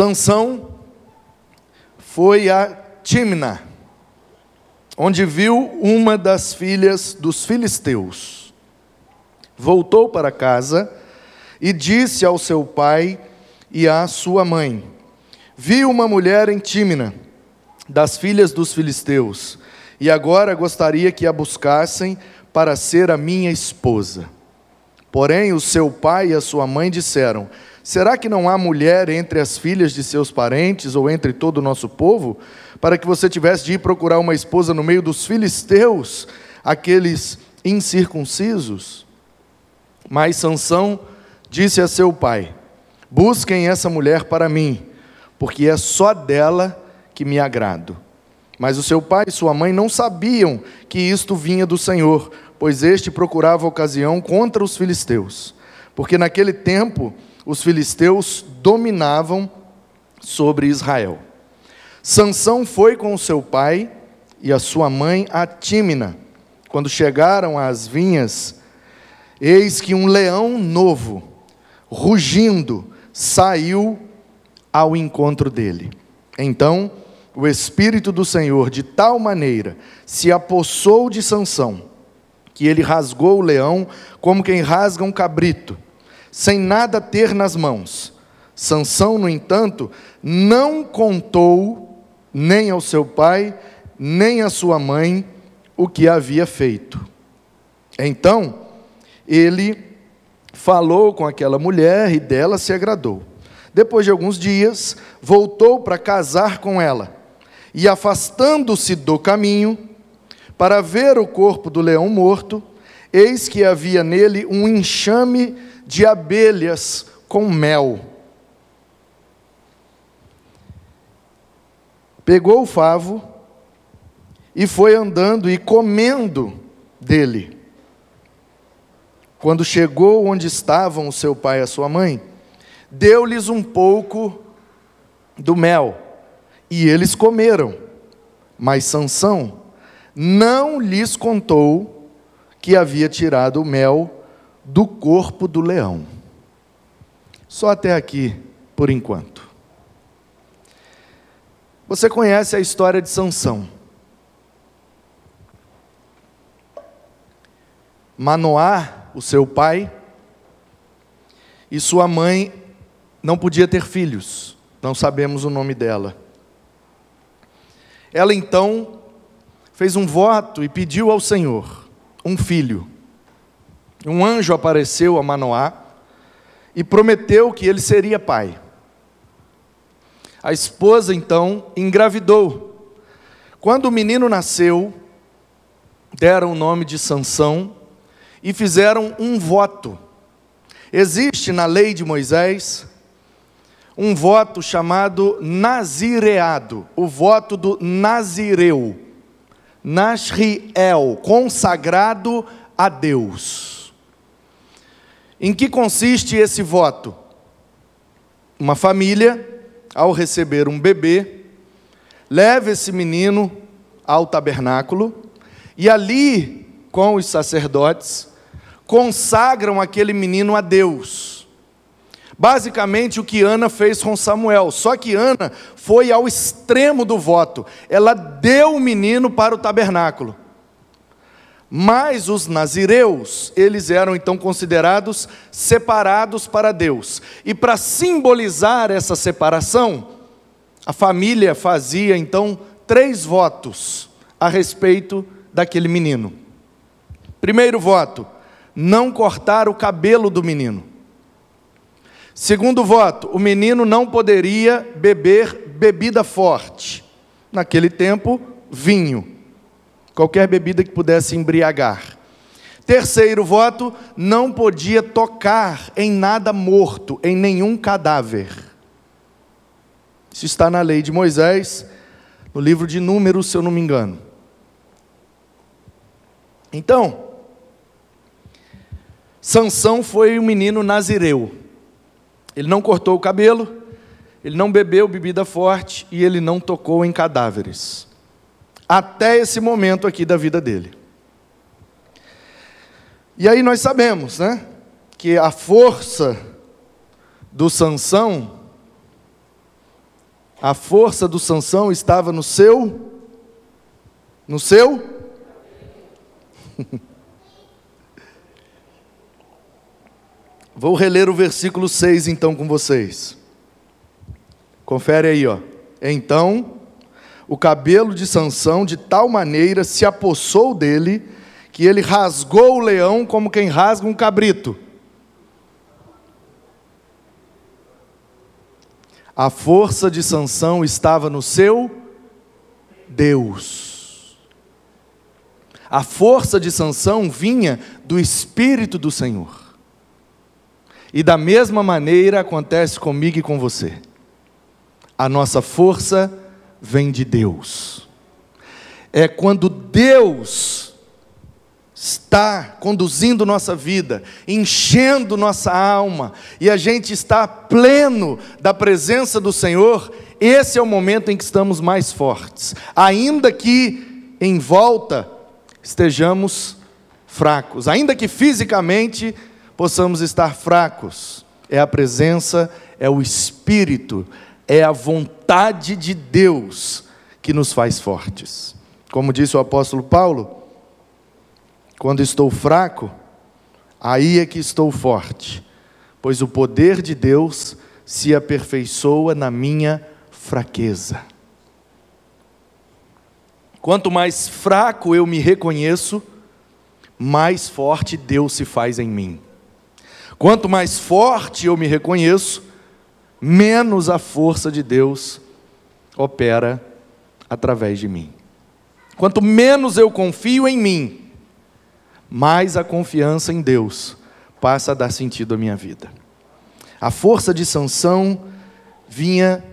Sansão foi a Timna, onde viu uma das filhas dos filisteus. Voltou para casa e disse ao seu pai e à sua mãe: Vi uma mulher em Tímina, das filhas dos filisteus, e agora gostaria que a buscassem para ser a minha esposa. Porém, o seu pai e a sua mãe disseram: Será que não há mulher entre as filhas de seus parentes ou entre todo o nosso povo, para que você tivesse de ir procurar uma esposa no meio dos filisteus, aqueles incircuncisos? Mas Sansão disse a seu pai: Busquem essa mulher para mim, porque é só dela que me agrado. Mas o seu pai e sua mãe não sabiam que isto vinha do Senhor, pois este procurava ocasião contra os filisteus. Porque naquele tempo os filisteus dominavam sobre Israel. Sansão foi com seu pai e a sua mãe a Tímina. Quando chegaram às vinhas, eis que um leão novo, rugindo, saiu ao encontro dele. Então, o espírito do Senhor de tal maneira se apossou de Sansão, que ele rasgou o leão como quem rasga um cabrito, sem nada ter nas mãos. Sansão, no entanto, não contou nem ao seu pai, nem à sua mãe o que havia feito. Então, ele falou com aquela mulher e dela se agradou. Depois de alguns dias, voltou para casar com ela. E afastando-se do caminho, para ver o corpo do leão morto, eis que havia nele um enxame de abelhas com mel. Pegou o favo e foi andando e comendo dele. Quando chegou onde estavam o seu pai e a sua mãe, deu-lhes um pouco do mel, e eles comeram. Mas Sansão não lhes contou que havia tirado o mel do corpo do leão. Só até aqui, por enquanto. Você conhece a história de Sansão? Manoá o seu pai, e sua mãe não podia ter filhos, não sabemos o nome dela. Ela então fez um voto e pediu ao Senhor um filho. Um anjo apareceu a Manoá e prometeu que ele seria pai. A esposa então engravidou. Quando o menino nasceu, deram o nome de Sansão e fizeram um voto. Existe na lei de Moisés um voto chamado nazireado, o voto do nazireu, nasriel, consagrado a Deus. Em que consiste esse voto? Uma família, ao receber um bebê, leva esse menino ao tabernáculo e ali, com os sacerdotes, consagram aquele menino a Deus. Basicamente o que Ana fez com Samuel, só que Ana foi ao extremo do voto. Ela deu o menino para o tabernáculo. Mas os nazireus, eles eram então considerados separados para Deus. E para simbolizar essa separação, a família fazia então três votos a respeito daquele menino. Primeiro voto: não cortar o cabelo do menino. Segundo voto, o menino não poderia beber bebida forte. Naquele tempo, vinho. Qualquer bebida que pudesse embriagar. Terceiro voto, não podia tocar em nada morto, em nenhum cadáver. Isso está na lei de Moisés, no livro de Números, se eu não me engano. Então, Sansão foi um menino nazireu. Ele não cortou o cabelo, ele não bebeu bebida forte e ele não tocou em cadáveres. Até esse momento aqui da vida dele. E aí nós sabemos, né, que a força do Sansão A força do Sansão estava no seu no seu Vou reler o versículo 6 então com vocês. Confere aí, ó. Então, o cabelo de Sansão de tal maneira se apossou dele que ele rasgou o leão como quem rasga um cabrito. A força de Sansão estava no seu Deus. A força de Sansão vinha do espírito do Senhor. E da mesma maneira acontece comigo e com você. A nossa força vem de Deus. É quando Deus está conduzindo nossa vida, enchendo nossa alma, e a gente está pleno da presença do Senhor, esse é o momento em que estamos mais fortes. Ainda que em volta estejamos fracos, ainda que fisicamente possamos estar fracos. É a presença, é o Espírito, é a vontade de Deus que nos faz fortes. Como disse o apóstolo Paulo, quando estou fraco, aí é que estou forte, pois o poder de Deus se aperfeiçoa na minha fraqueza. Quanto mais fraco eu me reconheço, mais forte Deus se faz em mim. Quanto mais forte eu me reconheço, menos a força de Deus opera através de mim. Quanto menos eu confio em mim, mais a confiança em Deus passa a dar sentido à minha vida. A força de Sansão vinha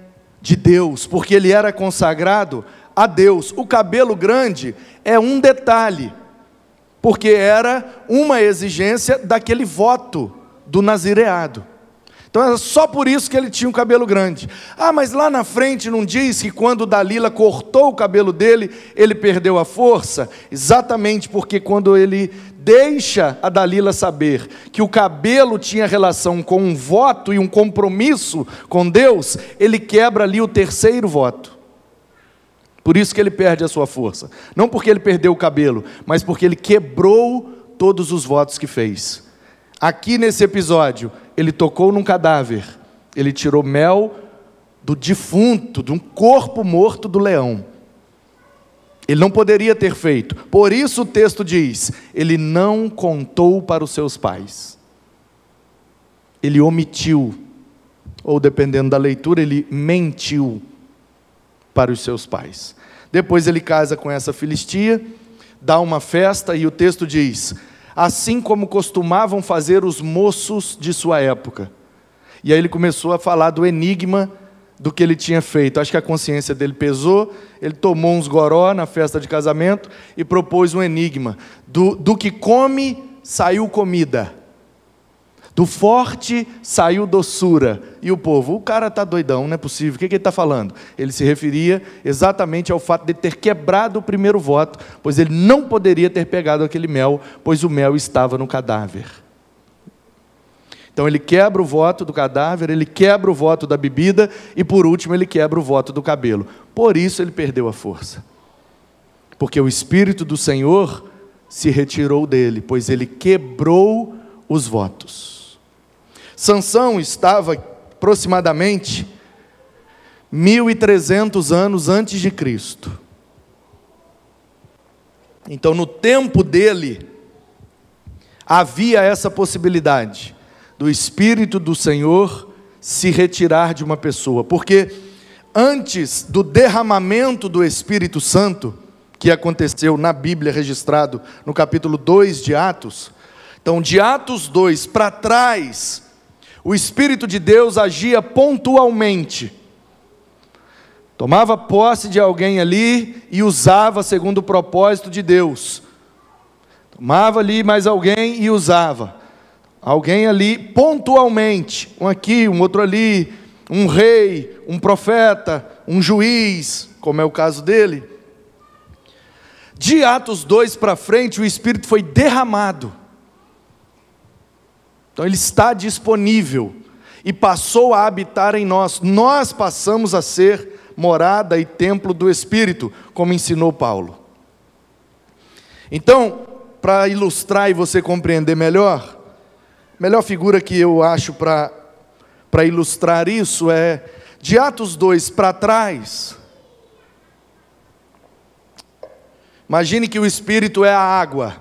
de Deus, porque ele era consagrado a Deus. O cabelo grande é um detalhe, porque era uma exigência daquele voto do nazireado. Então era só por isso que ele tinha um cabelo grande. Ah, mas lá na frente não diz que quando Dalila cortou o cabelo dele, ele perdeu a força? Exatamente porque quando ele deixa a Dalila saber que o cabelo tinha relação com um voto e um compromisso com Deus, ele quebra ali o terceiro voto. Por isso que ele perde a sua força. Não porque ele perdeu o cabelo, mas porque ele quebrou todos os votos que fez. Aqui nesse episódio, ele tocou num cadáver, ele tirou mel do defunto, de um corpo morto do leão. Ele não poderia ter feito. Por isso o texto diz: ele não contou para os seus pais. Ele omitiu, ou dependendo da leitura, ele mentiu para os seus pais. Depois ele casa com essa filistia, dá uma festa e o texto diz: assim como costumavam fazer os moços de sua época. E aí ele começou a falar do enigma do que ele tinha feito. Acho que a consciência dele pesou, ele tomou uns goró na festa de casamento e propôs um enigma: do, do que come, saiu comida. Do forte saiu doçura. E o povo, o cara está doidão, não é possível. O que, que ele está falando? Ele se referia exatamente ao fato de ter quebrado o primeiro voto, pois ele não poderia ter pegado aquele mel, pois o mel estava no cadáver. Então ele quebra o voto do cadáver, ele quebra o voto da bebida e por último ele quebra o voto do cabelo. Por isso ele perdeu a força. Porque o Espírito do Senhor se retirou dele, pois ele quebrou os votos. Sansão estava aproximadamente 1300 anos antes de Cristo. Então, no tempo dele, havia essa possibilidade do Espírito do Senhor se retirar de uma pessoa, porque antes do derramamento do Espírito Santo, que aconteceu na Bíblia registrado no capítulo 2 de Atos, então de Atos 2 para trás, o Espírito de Deus agia pontualmente. Tomava posse de alguém ali e usava segundo o propósito de Deus. Tomava ali mais alguém e usava. Alguém ali pontualmente, um aqui, um outro ali, um rei, um profeta, um juiz, como é o caso dele. De Atos 2 para frente, o Espírito foi derramado. Então ele está disponível e passou a habitar em nós. Nós passamos a ser morada e templo do Espírito, como ensinou Paulo. Então, para ilustrar e você compreender melhor, a melhor figura que eu acho para ilustrar isso é de Atos 2 para trás. Imagine que o Espírito é a água,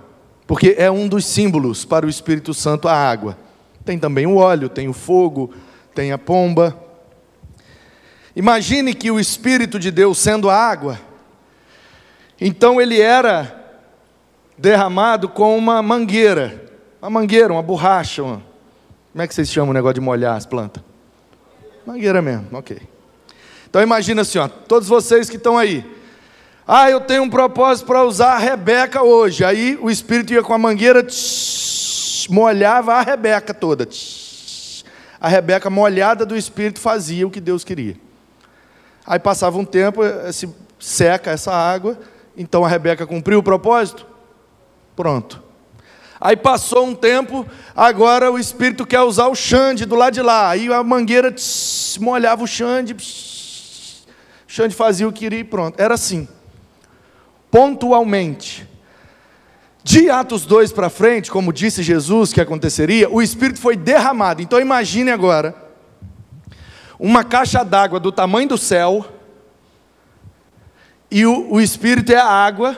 porque é um dos símbolos para o Espírito Santo a água. Tem também o óleo, tem o fogo, tem a pomba. Imagine que o Espírito de Deus sendo a água, então ele era derramado com uma mangueira, uma mangueira, uma borracha, uma... como é que vocês chamam o negócio de molhar as plantas? Mangueira mesmo, ok. Então imagina assim, ó, todos vocês que estão aí. Ah, eu tenho um propósito para usar a Rebeca hoje. Aí o Espírito ia com a mangueira, tsh, molhava a Rebeca toda. A Rebeca molhada do Espírito fazia o que Deus queria. Aí passava um tempo, se seca essa água, então a Rebeca cumpriu o propósito? Pronto. Aí passou um tempo, agora o espírito quer usar o Xande do lado de lá. Aí a mangueira tss, molhava o Xande, tss, o Xande fazia o que queria e pronto. Era assim. Pontualmente. De Atos 2 para frente, como disse Jesus que aconteceria, o Espírito foi derramado. Então imagine agora uma caixa d'água do tamanho do céu, e o, o Espírito é a água,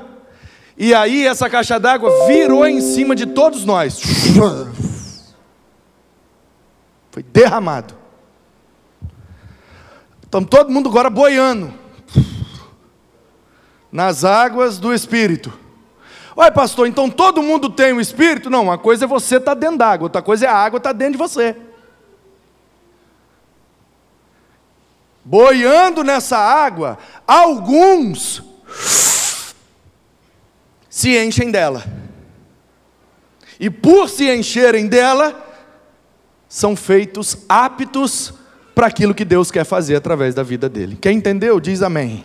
e aí essa caixa d'água virou em cima de todos nós. Foi derramado. Então todo mundo agora boiando nas águas do Espírito. Oi, pastor, então todo mundo tem o Espírito? Não, uma coisa é você estar tá dentro d'água, outra coisa é a água estar tá dentro de você. Boiando nessa água, alguns se enchem dela. E por se encherem dela, são feitos aptos para aquilo que Deus quer fazer através da vida dele. Quem entendeu, diz amém.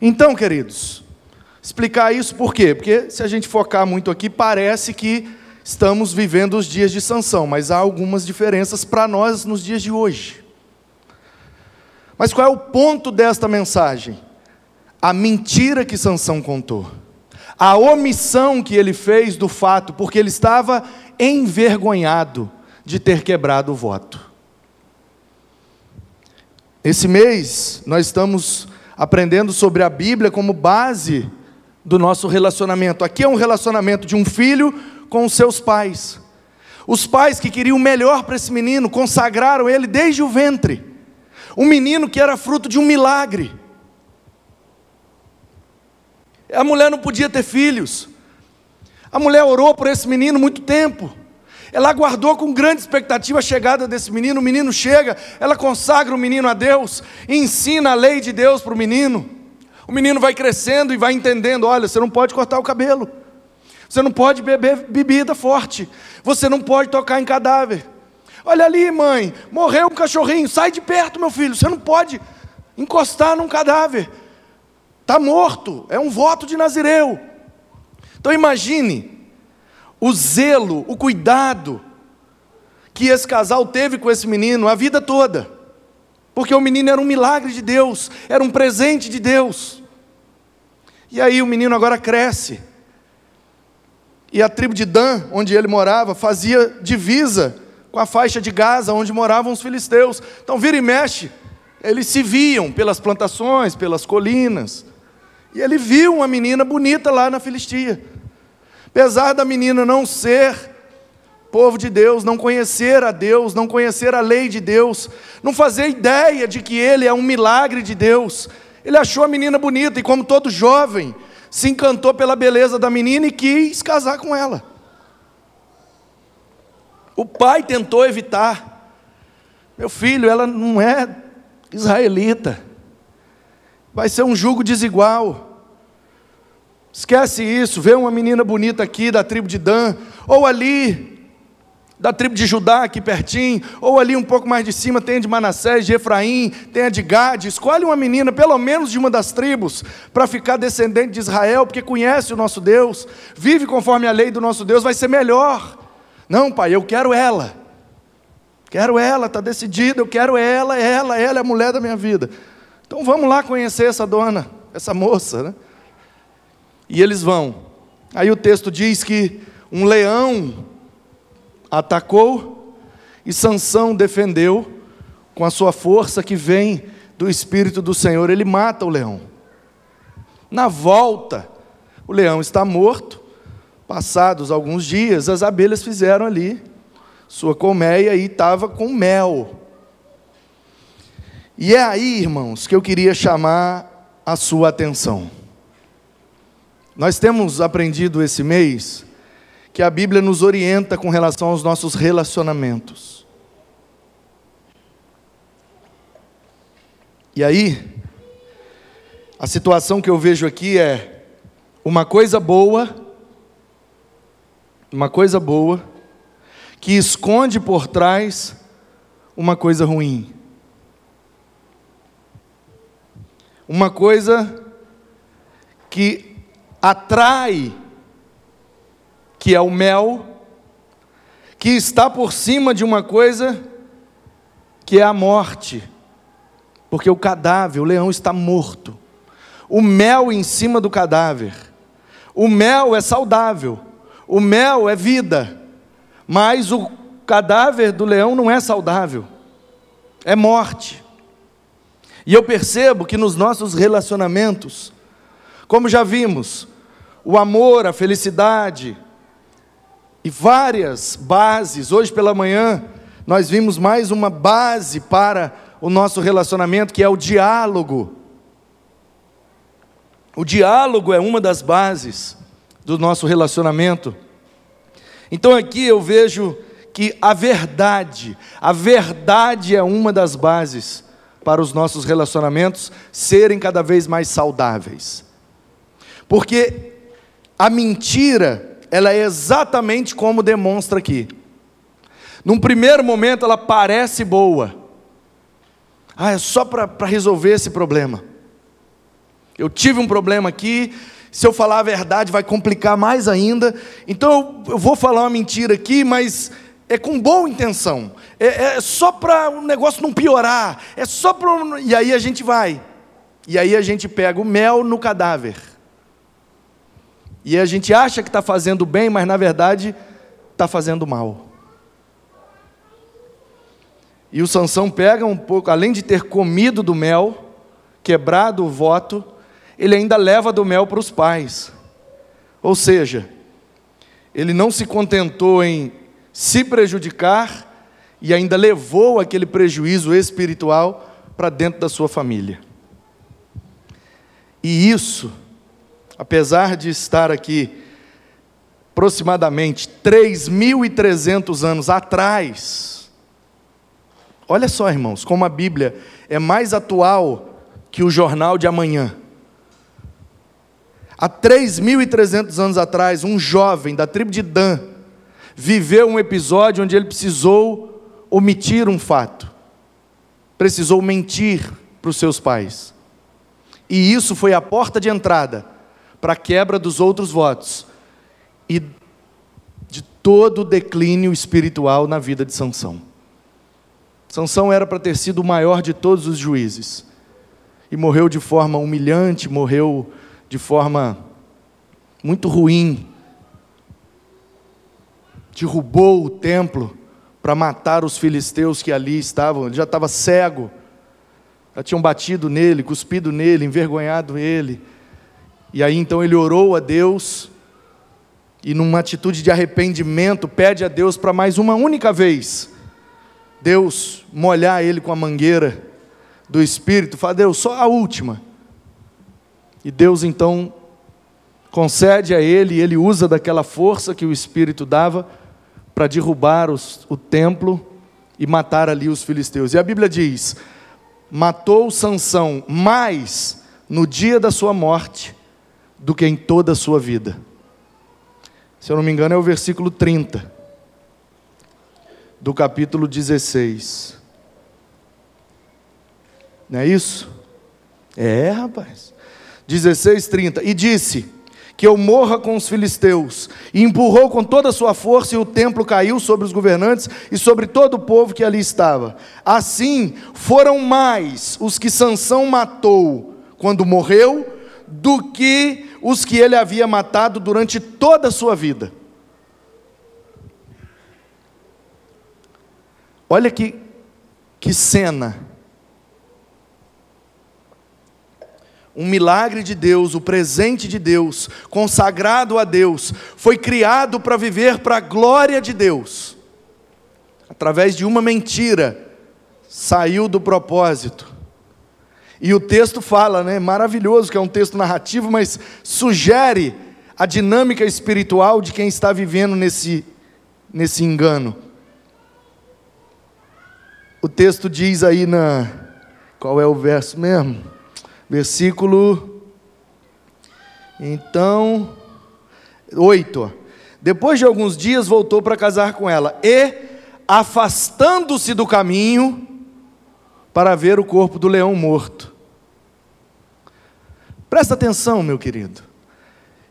Então, queridos, explicar isso por quê? Porque se a gente focar muito aqui, parece que estamos vivendo os dias de sanção, mas há algumas diferenças para nós nos dias de hoje. Mas qual é o ponto desta mensagem? a mentira que Sansão contou, a omissão que ele fez do fato, porque ele estava envergonhado de ter quebrado o voto. Esse mês nós estamos aprendendo sobre a Bíblia como base do nosso relacionamento. Aqui é um relacionamento de um filho com os seus pais. Os pais que queriam o melhor para esse menino consagraram ele desde o ventre. Um menino que era fruto de um milagre. A mulher não podia ter filhos. A mulher orou por esse menino muito tempo. Ela aguardou com grande expectativa a chegada desse menino. O menino chega, ela consagra o menino a Deus, ensina a lei de Deus para o menino. O menino vai crescendo e vai entendendo: olha, você não pode cortar o cabelo, você não pode beber bebida forte, você não pode tocar em cadáver. Olha ali, mãe, morreu um cachorrinho, sai de perto, meu filho, você não pode encostar num cadáver. Está morto, é um voto de Nazireu. Então imagine o zelo, o cuidado que esse casal teve com esse menino a vida toda. Porque o menino era um milagre de Deus, era um presente de Deus. E aí o menino agora cresce. E a tribo de Dan, onde ele morava, fazia divisa com a faixa de Gaza, onde moravam os filisteus. Então vira e mexe, eles se viam pelas plantações, pelas colinas. E ele viu uma menina bonita lá na Filistia. Apesar da menina não ser povo de Deus, não conhecer a Deus, não conhecer a lei de Deus, não fazer ideia de que ele é um milagre de Deus, ele achou a menina bonita e, como todo jovem, se encantou pela beleza da menina e quis casar com ela. O pai tentou evitar. Meu filho, ela não é israelita vai ser um jugo desigual. Esquece isso, vê uma menina bonita aqui da tribo de Dan, ou ali da tribo de Judá aqui pertinho, ou ali um pouco mais de cima tem a de Manassés, de Efraim, tem a de Gade, escolhe uma menina, pelo menos de uma das tribos, para ficar descendente de Israel, porque conhece o nosso Deus, vive conforme a lei do nosso Deus, vai ser melhor. Não, pai, eu quero ela. Quero ela, está decidida, eu quero ela, ela, ela é a mulher da minha vida. Então vamos lá conhecer essa dona, essa moça, né? E eles vão. Aí o texto diz que um leão atacou e Sansão defendeu com a sua força que vem do espírito do Senhor, ele mata o leão. Na volta, o leão está morto. Passados alguns dias, as abelhas fizeram ali sua colmeia e estava com mel. E é aí, irmãos, que eu queria chamar a sua atenção. Nós temos aprendido esse mês que a Bíblia nos orienta com relação aos nossos relacionamentos. E aí, a situação que eu vejo aqui é uma coisa boa, uma coisa boa, que esconde por trás uma coisa ruim. Uma coisa que atrai, que é o mel, que está por cima de uma coisa que é a morte, porque o cadáver, o leão está morto. O mel em cima do cadáver. O mel é saudável, o mel é vida, mas o cadáver do leão não é saudável, é morte. E eu percebo que nos nossos relacionamentos, como já vimos, o amor, a felicidade e várias bases, hoje pela manhã nós vimos mais uma base para o nosso relacionamento, que é o diálogo. O diálogo é uma das bases do nosso relacionamento. Então aqui eu vejo que a verdade, a verdade é uma das bases para os nossos relacionamentos serem cada vez mais saudáveis. Porque a mentira, ela é exatamente como demonstra aqui. Num primeiro momento ela parece boa. Ah, é só para resolver esse problema. Eu tive um problema aqui, se eu falar a verdade vai complicar mais ainda, então eu vou falar uma mentira aqui, mas é com boa intenção, é, é só para o negócio não piorar, é só para. E aí a gente vai, e aí a gente pega o mel no cadáver, e a gente acha que está fazendo bem, mas na verdade está fazendo mal. E o Sansão pega um pouco, além de ter comido do mel, quebrado o voto, ele ainda leva do mel para os pais. Ou seja, ele não se contentou em se prejudicar e ainda levou aquele prejuízo espiritual para dentro da sua família. E isso, apesar de estar aqui aproximadamente 3.300 anos atrás, olha só, irmãos, como a Bíblia é mais atual que o jornal de amanhã. Há 3.300 anos atrás, um jovem da tribo de Dan viveu um episódio onde ele precisou omitir um fato, precisou mentir para os seus pais. E isso foi a porta de entrada para a quebra dos outros votos e de todo o declínio espiritual na vida de Sansão. Sansão era para ter sido o maior de todos os juízes e morreu de forma humilhante, morreu de forma muito ruim. Derrubou o templo para matar os filisteus que ali estavam. Ele já estava cego, já tinham batido nele, cuspido nele, envergonhado ele. E aí então ele orou a Deus e, numa atitude de arrependimento, pede a Deus para mais uma única vez, Deus molhar ele com a mangueira do Espírito. Fala, Deus, só a última. E Deus então concede a ele, e ele usa daquela força que o Espírito dava para derrubar os, o templo e matar ali os filisteus. E a Bíblia diz: matou Sansão mais no dia da sua morte do que em toda a sua vida. Se eu não me engano, é o versículo 30 do capítulo 16. Não é isso? É, rapaz. 16, 30. E disse: que eu morra com os filisteus. E empurrou com toda a sua força, e o templo caiu sobre os governantes e sobre todo o povo que ali estava. Assim foram mais os que Sansão matou quando morreu, do que os que ele havia matado durante toda a sua vida. Olha que, que cena. um milagre de Deus, o presente de Deus, consagrado a Deus, foi criado para viver para a glória de Deus. Através de uma mentira, saiu do propósito. E o texto fala, né, maravilhoso, que é um texto narrativo, mas sugere a dinâmica espiritual de quem está vivendo nesse, nesse engano. O texto diz aí na. Qual é o verso mesmo? versículo. Então, 8. Depois de alguns dias voltou para casar com ela, e, afastando-se do caminho, para ver o corpo do leão morto. Presta atenção, meu querido.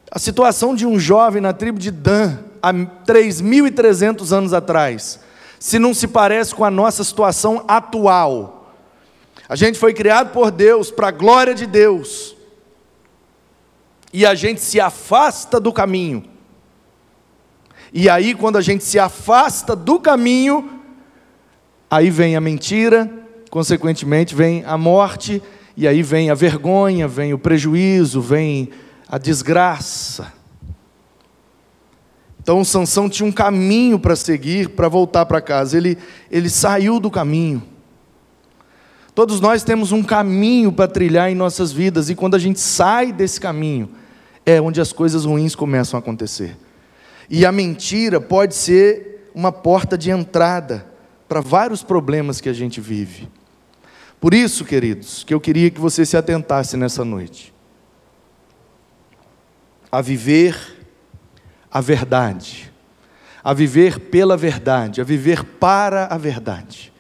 A situação de um jovem na tribo de Dan, há 3.300 anos atrás, se não se parece com a nossa situação atual. A gente foi criado por Deus para a glória de Deus. E a gente se afasta do caminho. E aí, quando a gente se afasta do caminho, aí vem a mentira, consequentemente vem a morte, e aí vem a vergonha, vem o prejuízo, vem a desgraça. Então Sansão tinha um caminho para seguir para voltar para casa. Ele, ele saiu do caminho. Todos nós temos um caminho para trilhar em nossas vidas, e quando a gente sai desse caminho, é onde as coisas ruins começam a acontecer. E a mentira pode ser uma porta de entrada para vários problemas que a gente vive. Por isso, queridos, que eu queria que você se atentasse nessa noite a viver a verdade, a viver pela verdade, a viver para a verdade.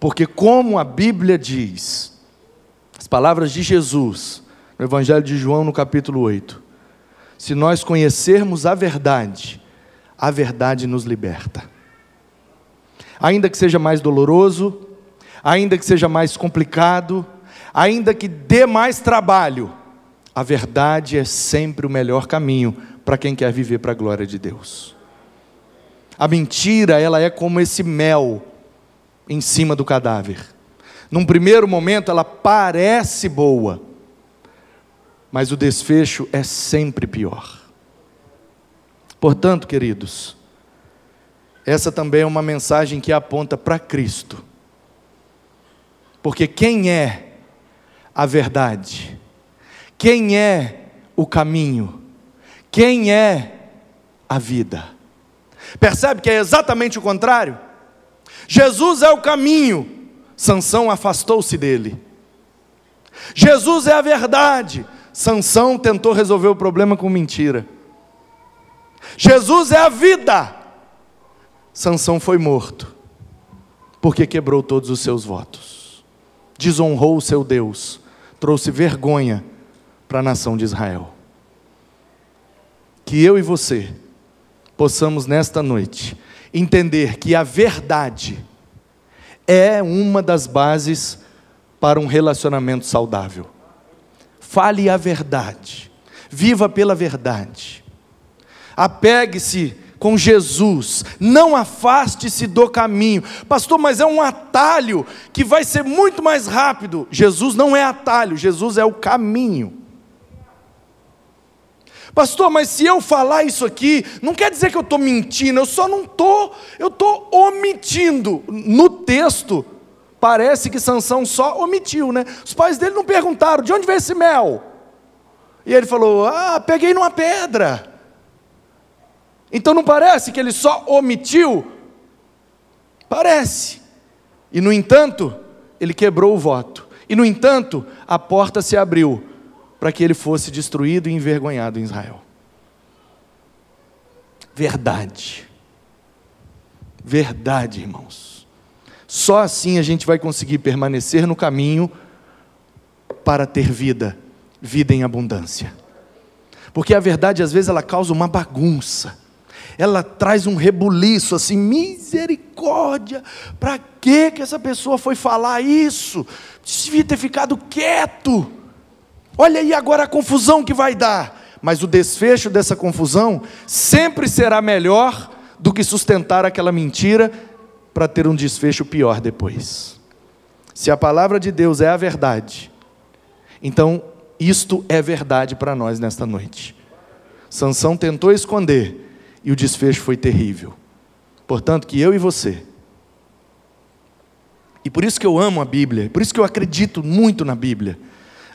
Porque, como a Bíblia diz, as palavras de Jesus, no Evangelho de João, no capítulo 8, se nós conhecermos a verdade, a verdade nos liberta. Ainda que seja mais doloroso, ainda que seja mais complicado, ainda que dê mais trabalho, a verdade é sempre o melhor caminho para quem quer viver para a glória de Deus. A mentira, ela é como esse mel em cima do cadáver. Num primeiro momento ela parece boa, mas o desfecho é sempre pior. Portanto, queridos, essa também é uma mensagem que aponta para Cristo. Porque quem é a verdade? Quem é o caminho? Quem é a vida? Percebe que é exatamente o contrário? Jesus é o caminho, Sansão afastou-se dele. Jesus é a verdade, Sansão tentou resolver o problema com mentira. Jesus é a vida, Sansão foi morto, porque quebrou todos os seus votos, desonrou o seu Deus, trouxe vergonha para a nação de Israel. Que eu e você possamos nesta noite entender que a verdade é uma das bases para um relacionamento saudável. Fale a verdade, viva pela verdade, apegue-se com Jesus, não afaste-se do caminho, pastor, mas é um atalho que vai ser muito mais rápido. Jesus não é atalho, Jesus é o caminho. Pastor, mas se eu falar isso aqui, não quer dizer que eu estou mentindo, eu só não estou, eu estou omitindo. No texto, parece que Sansão só omitiu, né? Os pais dele não perguntaram, de onde veio esse mel? E ele falou, ah, peguei numa pedra. Então não parece que ele só omitiu? Parece. E no entanto, ele quebrou o voto. E no entanto, a porta se abriu para que ele fosse destruído e envergonhado em Israel. Verdade. Verdade, irmãos. Só assim a gente vai conseguir permanecer no caminho para ter vida, vida em abundância. Porque a verdade às vezes ela causa uma bagunça. Ela traz um rebuliço assim, misericórdia. Para que que essa pessoa foi falar isso? Devia ter ficado quieto. Olha aí agora a confusão que vai dar. Mas o desfecho dessa confusão sempre será melhor do que sustentar aquela mentira para ter um desfecho pior depois. Se a palavra de Deus é a verdade, então isto é verdade para nós nesta noite. Sansão tentou esconder e o desfecho foi terrível. Portanto, que eu e você. E por isso que eu amo a Bíblia, por isso que eu acredito muito na Bíblia.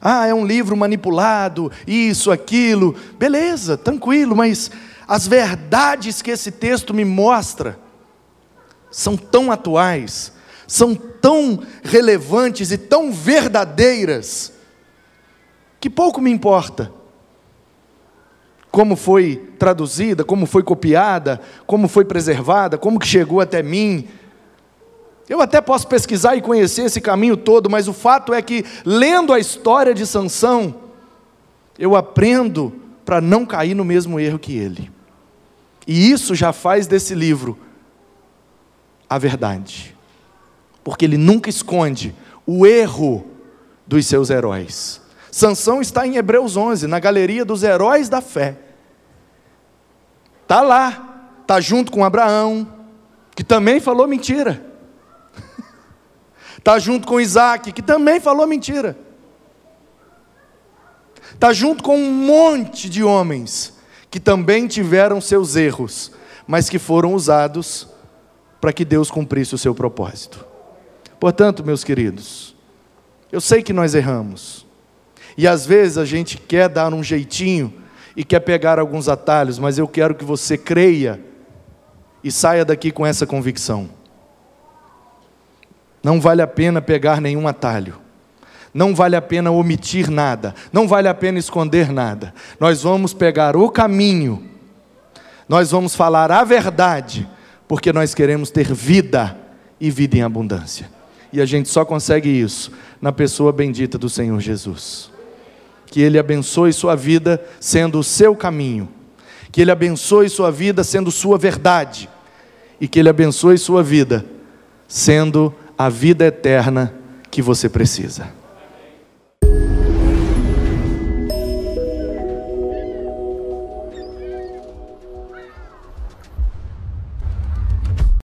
Ah, é um livro manipulado, isso, aquilo. Beleza, tranquilo, mas as verdades que esse texto me mostra são tão atuais, são tão relevantes e tão verdadeiras, que pouco me importa como foi traduzida, como foi copiada, como foi preservada, como que chegou até mim. Eu até posso pesquisar e conhecer esse caminho todo, mas o fato é que lendo a história de Sansão, eu aprendo para não cair no mesmo erro que ele. E isso já faz desse livro a verdade. Porque ele nunca esconde o erro dos seus heróis. Sansão está em Hebreus 11, na galeria dos heróis da fé. Está lá, está junto com Abraão, que também falou mentira. Está junto com Isaac, que também falou mentira. Está junto com um monte de homens que também tiveram seus erros, mas que foram usados para que Deus cumprisse o seu propósito. Portanto, meus queridos, eu sei que nós erramos. E às vezes a gente quer dar um jeitinho e quer pegar alguns atalhos, mas eu quero que você creia e saia daqui com essa convicção. Não vale a pena pegar nenhum atalho. Não vale a pena omitir nada, não vale a pena esconder nada. Nós vamos pegar o caminho, nós vamos falar a verdade, porque nós queremos ter vida e vida em abundância. E a gente só consegue isso na pessoa bendita do Senhor Jesus que Ele abençoe sua vida sendo o seu caminho, que Ele abençoe sua vida sendo sua verdade, e que Ele abençoe sua vida sendo a vida eterna que você precisa.